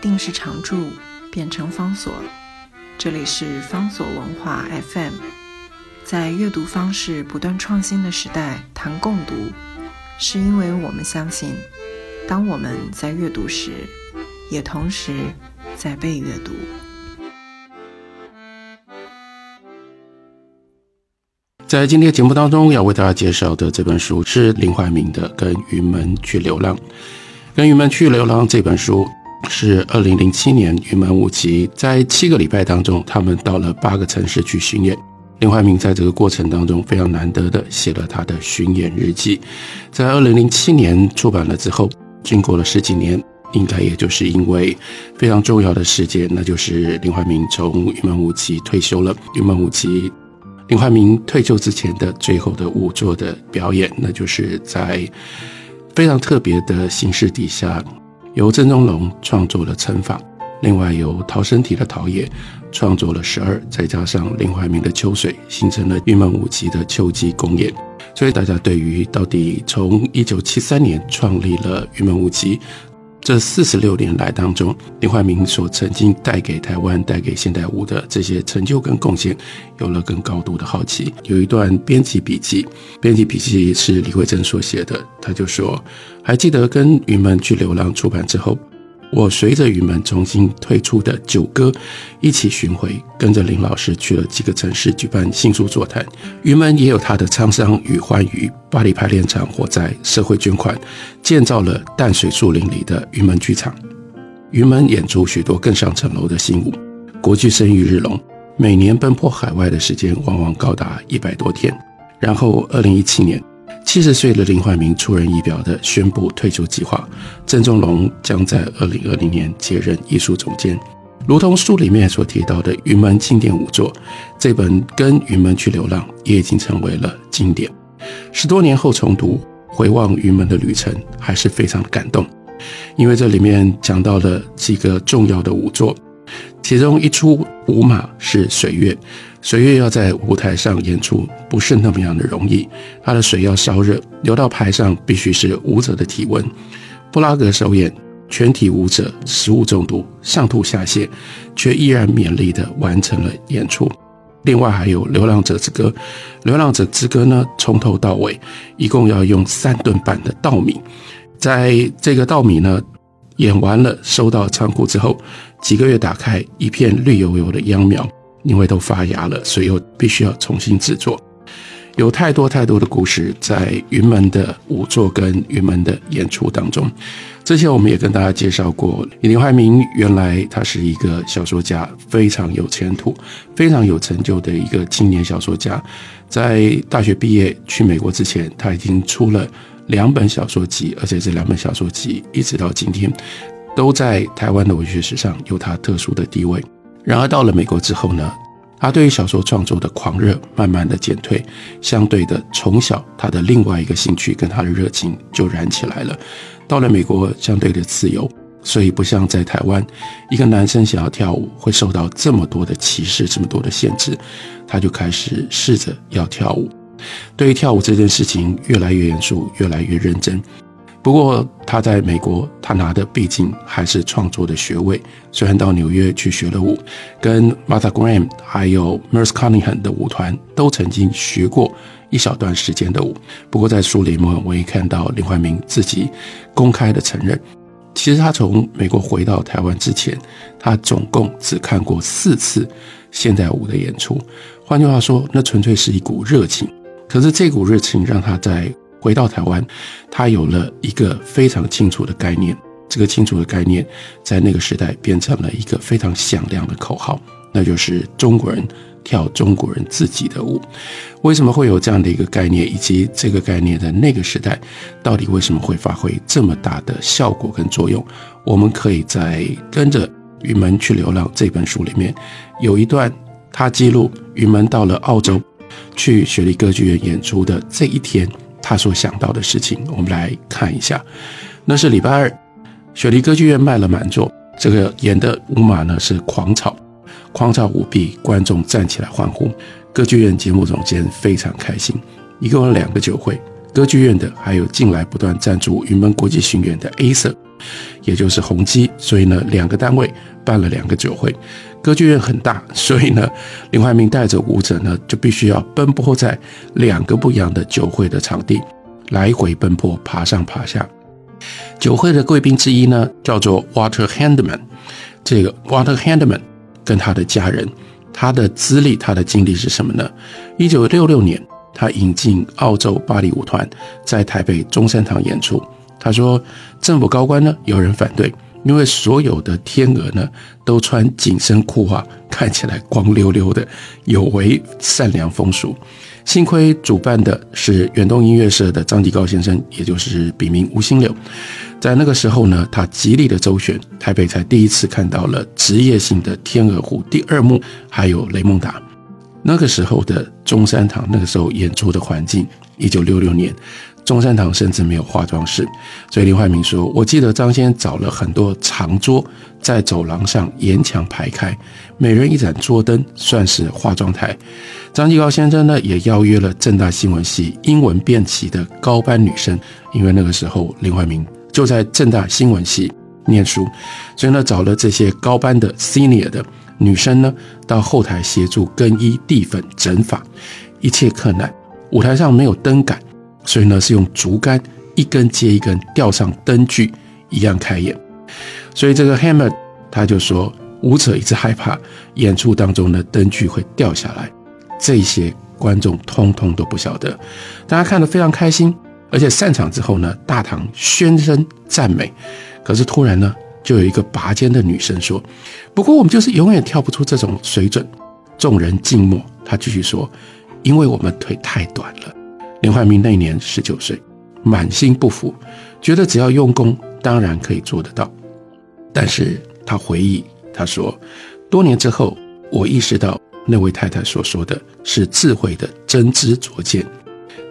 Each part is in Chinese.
定是常驻，变成方所。这里是方所文化 FM，在阅读方式不断创新的时代谈共读，是因为我们相信，当我们在阅读时，也同时在被阅读。在今天节目当中要为大家介绍的这本书是林怀民的《跟云门去流浪》。《跟云门去流浪》这本书是二零零七年云门舞集在七个礼拜当中，他们到了八个城市去巡演。林怀民在这个过程当中非常难得的写了他的巡演日记。在二零零七年出版了之后，经过了十几年，应该也就是因为非常重要的事件，那就是林怀民从云门舞集退休了。云门舞集。林怀民退休之前的最后的舞作的表演，那就是在非常特别的形式底下，由郑中龙创作了《乘法》，另外由陶身体的陶冶创作了《十二》，再加上林怀民的《秋水》，形成了云门舞集的秋季公演。所以大家对于到底从一九七三年创立了云门舞集。这四十六年来当中，林怀民所曾经带给台湾、带给现代舞的这些成就跟贡献，有了更高度的好奇。有一段编辑笔记，编辑笔记是李慧珍所写的，他就说：“还记得跟云门去流浪出版之后。”我随着云门重新推出的九歌一起巡回，跟着林老师去了几个城市举办新书座谈。云门也有他的沧桑与欢愉。巴黎排练场火灾，社会捐款建造了淡水树林里的云门剧场。云门演出许多更上层楼的新舞，国剧声誉日隆，每年奔波海外的时间往往高达一百多天。然后，二零一七年。七十岁的林怀民出人意表地宣布退休计划，郑中龙将在二零二零年接任艺术总监。如同书里面所提到的云门经典五作，这本《跟云门去流浪》也已经成为了经典。十多年后重读，回望云门的旅程，还是非常的感动，因为这里面讲到了几个重要的五作，其中一出舞马是水月。水月要在舞台上演出，不是那么样的容易。它的水要烧热，流到台上必须是舞者的体温。布拉格首演，全体舞者食物中毒，上吐下泻，却依然勉力地完成了演出。另外还有《流浪者之歌》，《流浪者之歌》呢，从头到尾一共要用三吨半的稻米。在这个稻米呢演完了，收到仓库之后，几个月打开，一片绿油油的秧苗。因为都发芽了，所以又必须要重新制作。有太多太多的故事在云门的舞作跟云门的演出当中。之前我们也跟大家介绍过，林怀民原来他是一个小说家，非常有前途、非常有成就的一个青年小说家。在大学毕业去美国之前，他已经出了两本小说集，而且这两本小说集一直到今天都在台湾的文学史上有他特殊的地位。然而到了美国之后呢，他对于小说创作的狂热慢慢的减退，相对的，从小他的另外一个兴趣跟他的热情就燃起来了。到了美国，相对的自由，所以不像在台湾，一个男生想要跳舞会受到这么多的歧视，这么多的限制，他就开始试着要跳舞。对于跳舞这件事情，越来越严肃，越来越认真。不过他在美国，他拿的毕竟还是创作的学位。虽然到纽约去学了舞，跟 Martha Graham 还有 Merce Cunningham 的舞团都曾经学过一小段时间的舞。不过在书里面，我也看到林怀民自己公开的承认，其实他从美国回到台湾之前，他总共只看过四次现代舞的演出。换句话说，那纯粹是一股热情。可是这股热情让他在回到台湾，他有了一个非常清楚的概念。这个清楚的概念，在那个时代变成了一个非常响亮的口号，那就是中国人跳中国人自己的舞。为什么会有这样的一个概念，以及这个概念在那个时代到底为什么会发挥这么大的效果跟作用？我们可以在跟着云门去流浪这本书里面有一段，他记录云门到了澳洲去雪梨歌剧院演出的这一天。他所想到的事情，我们来看一下。那是礼拜二，雪梨歌剧院卖了满座。这个演的舞马呢是狂草，狂草舞弊，观众站起来欢呼。歌剧院节目总监非常开心。一共有两个酒会，歌剧院的还有近来不断赞助云门国际巡演的 A 社，也就是宏基，所以呢，两个单位办了两个酒会。歌剧院很大，所以呢，林怀民带着舞者呢，就必须要奔波在两个不一样的酒会的场地，来回奔波，爬上爬下。酒会的贵宾之一呢，叫做 Water Handman。这个 Water Handman 跟他的家人，他的资历、他的经历是什么呢？一九六六年，他引进澳洲芭蕾舞团，在台北中山堂演出。他说，政府高官呢，有人反对，因为所有的天鹅呢，都穿紧身裤啊，看起来光溜溜的，有违善良风俗。幸亏主办的是远东音乐社的张继高先生，也就是笔名吴新柳。在那个时候呢，他极力的周旋，台北才第一次看到了职业性的天鹅湖第二幕，还有雷蒙达。那个时候的中山堂，那个时候演出的环境，一九六六年。中山堂甚至没有化妆室，所以林怀民说：“我记得张先找了很多长桌，在走廊上沿墙排开，每人一盏桌灯，算是化妆台。”张继高先生呢，也邀约了正大新闻系英文辩旗的高班女生，因为那个时候林怀民就在正大新闻系念书，所以呢，找了这些高班的 senior 的女生呢，到后台协助更衣、递粉、整发，一切困难。舞台上没有灯杆。所以呢，是用竹竿一根接一根吊上灯具一样开演。所以这个 Hammer 他就说，舞者一直害怕演出当中的灯具会掉下来。这些观众通通都不晓得，大家看得非常开心，而且散场之后呢，大堂喧声赞美。可是突然呢，就有一个拔尖的女生说：“不过我们就是永远跳不出这种水准。”众人静默。他继续说：“因为我们腿太短了。”林怀民那年十九岁，满心不服，觉得只要用功，当然可以做得到。但是他回忆，他说，多年之后，我意识到那位太太所说的是智慧的真知灼见。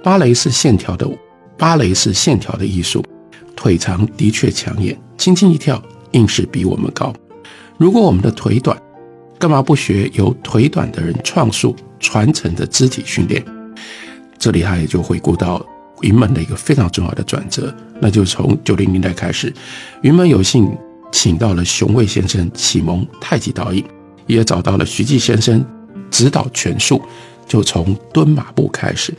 芭蕾是线条的舞，芭蕾是线条的艺术，腿长的确抢眼，轻轻一跳，硬是比我们高。如果我们的腿短，干嘛不学由腿短的人创述传承的肢体训练？这里他也就回顾到云门的一个非常重要的转折，那就从九零年代开始，云门有幸请到了熊卫先生启蒙太极导引，也找到了徐继先生指导拳术，就从蹲马步开始，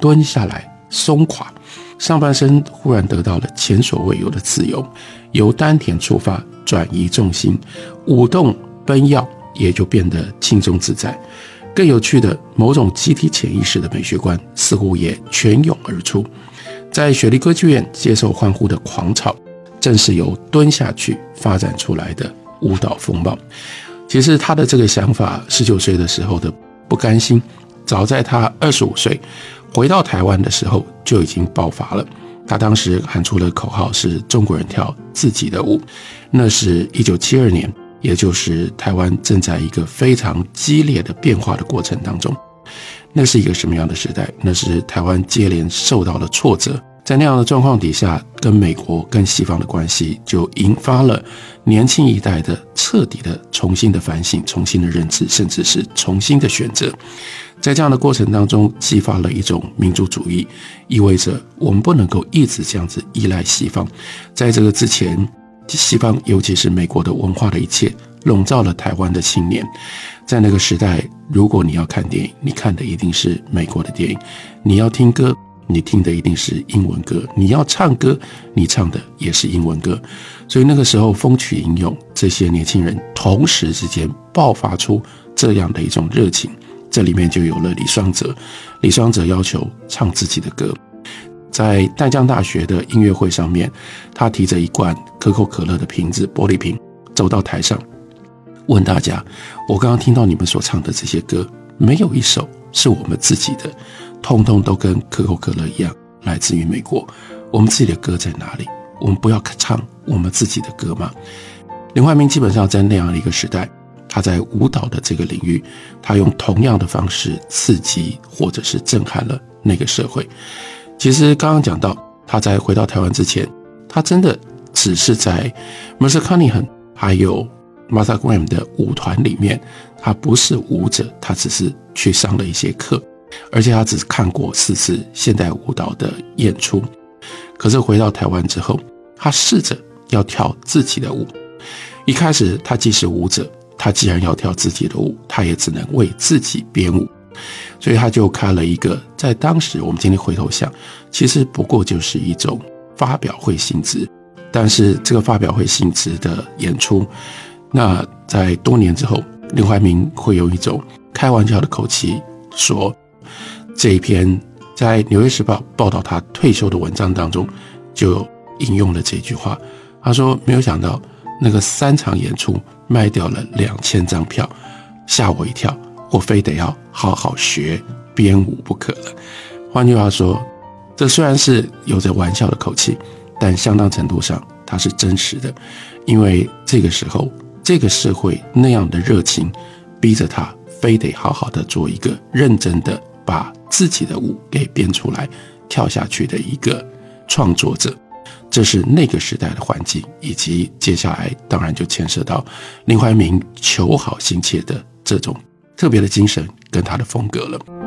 蹲下来松垮，上半身忽然得到了前所未有的自由，由丹田出发转移重心，舞动奔要也就变得轻松自在。更有趣的，某种集体潜意识的美学观似乎也泉涌而出，在雪梨歌剧院接受欢呼的狂潮，正是由蹲下去发展出来的舞蹈风貌。其实他的这个想法，十九岁的时候的不甘心，早在他二十五岁回到台湾的时候就已经爆发了。他当时喊出了口号：“是中国人跳自己的舞。”那是一九七二年。也就是台湾正在一个非常激烈的变化的过程当中，那是一个什么样的时代？那是台湾接连受到了挫折，在那样的状况底下，跟美国、跟西方的关系就引发了年轻一代的彻底的重新的反省、重新的认知，甚至是重新的选择。在这样的过程当中，激发了一种民族主义，意味着我们不能够一直这样子依赖西方。在这个之前。西方，尤其是美国的文化的一切，笼罩了台湾的青年。在那个时代，如果你要看电影，你看的一定是美国的电影；你要听歌，你听的一定是英文歌；你要唱歌，你唱的也是英文歌。所以那个时候，风起云涌，这些年轻人同时之间爆发出这样的一种热情，这里面就有了李双泽。李双泽要求唱自己的歌。在淡江大学的音乐会上面，他提着一罐可口可乐的瓶子，玻璃瓶，走到台上，问大家：“我刚刚听到你们所唱的这些歌，没有一首是我们自己的，通通都跟可口可乐一样，来自于美国。我们自己的歌在哪里？我们不要唱我们自己的歌吗？”林怀民基本上在那样的一个时代，他在舞蹈的这个领域，他用同样的方式刺激或者是震撼了那个社会。其实刚刚讲到，他在回到台湾之前，他真的只是在 Mercer Cunningham 还有 Martha Graham 的舞团里面，他不是舞者，他只是去上了一些课，而且他只看过四次现代舞蹈的演出。可是回到台湾之后，他试着要跳自己的舞。一开始，他既是舞者，他既然要跳自己的舞，他也只能为自己编舞。所以他就开了一个，在当时我们今天回头想，其实不过就是一种发表会性质。但是这个发表会性质的演出，那在多年之后，林怀民会有一种开玩笑的口气说，这一篇在《纽约时报》报道他退休的文章当中，就引用了这句话。他说：“没有想到那个三场演出卖掉了两千张票，吓我一跳。”我非得要好好学编舞不可了。换句话说，这虽然是有着玩笑的口气，但相当程度上它是真实的，因为这个时候这个社会那样的热情，逼着他非得好好的做一个认真的把自己的舞给编出来跳下去的一个创作者。这是那个时代的环境，以及接下来当然就牵涉到林怀民求好心切的这种。特别的精神跟他的风格了。